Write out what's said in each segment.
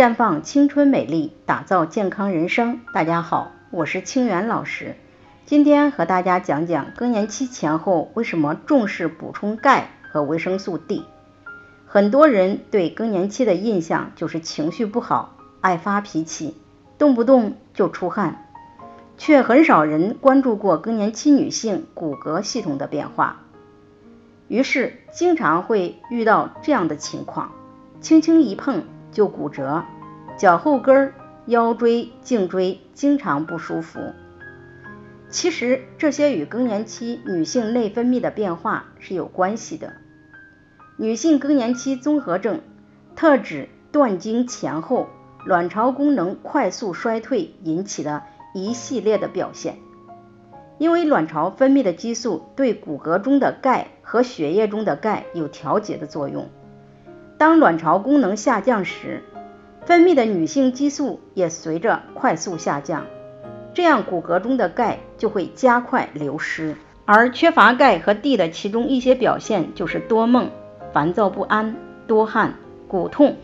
绽放青春美丽，打造健康人生。大家好，我是清源老师。今天和大家讲讲更年期前后为什么重视补充钙和维生素 D。很多人对更年期的印象就是情绪不好，爱发脾气，动不动就出汗，却很少人关注过更年期女性骨骼系统的变化。于是经常会遇到这样的情况：轻轻一碰就骨折，脚后跟、腰椎、颈椎经常不舒服。其实这些与更年期女性内分泌的变化是有关系的。女性更年期综合症特指断经前后卵巢功能快速衰退引起的一系列的表现。因为卵巢分泌的激素对骨骼中的钙和血液中的钙有调节的作用。当卵巢功能下降时，分泌的女性激素也随着快速下降。这样骨骼中的钙就会加快流失，而缺乏钙和 D 的其中一些表现就是多梦、烦躁不安、多汗、骨痛。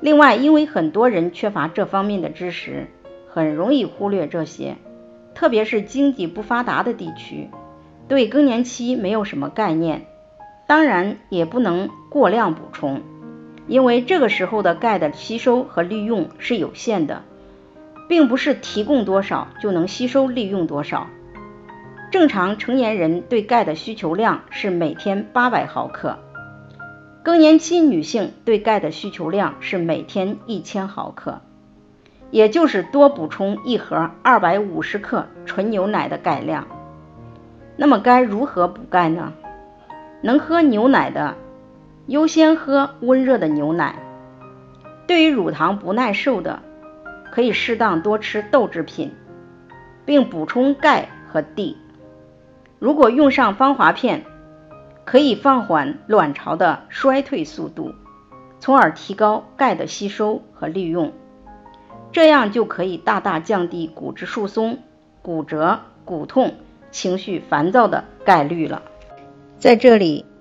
另外，因为很多人缺乏这方面的知识，很容易忽略这些，特别是经济不发达的地区，对更年期没有什么概念。当然，也不能过量补充，因为这个时候的钙的吸收和利用是有限的。并不是提供多少就能吸收利用多少。正常成年人对钙的需求量是每天八百毫克，更年期女性对钙的需求量是每天一千毫克，也就是多补充一盒二百五十克纯牛奶的钙量。那么该如何补钙呢？能喝牛奶的优先喝温热的牛奶。对于乳糖不耐受的。可以适当多吃豆制品，并补充钙和 D。如果用上芳华片，可以放缓卵巢的衰退速度，从而提高钙的吸收和利用，这样就可以大大降低骨质疏松、骨折、骨痛、情绪烦躁的概率了。在这里，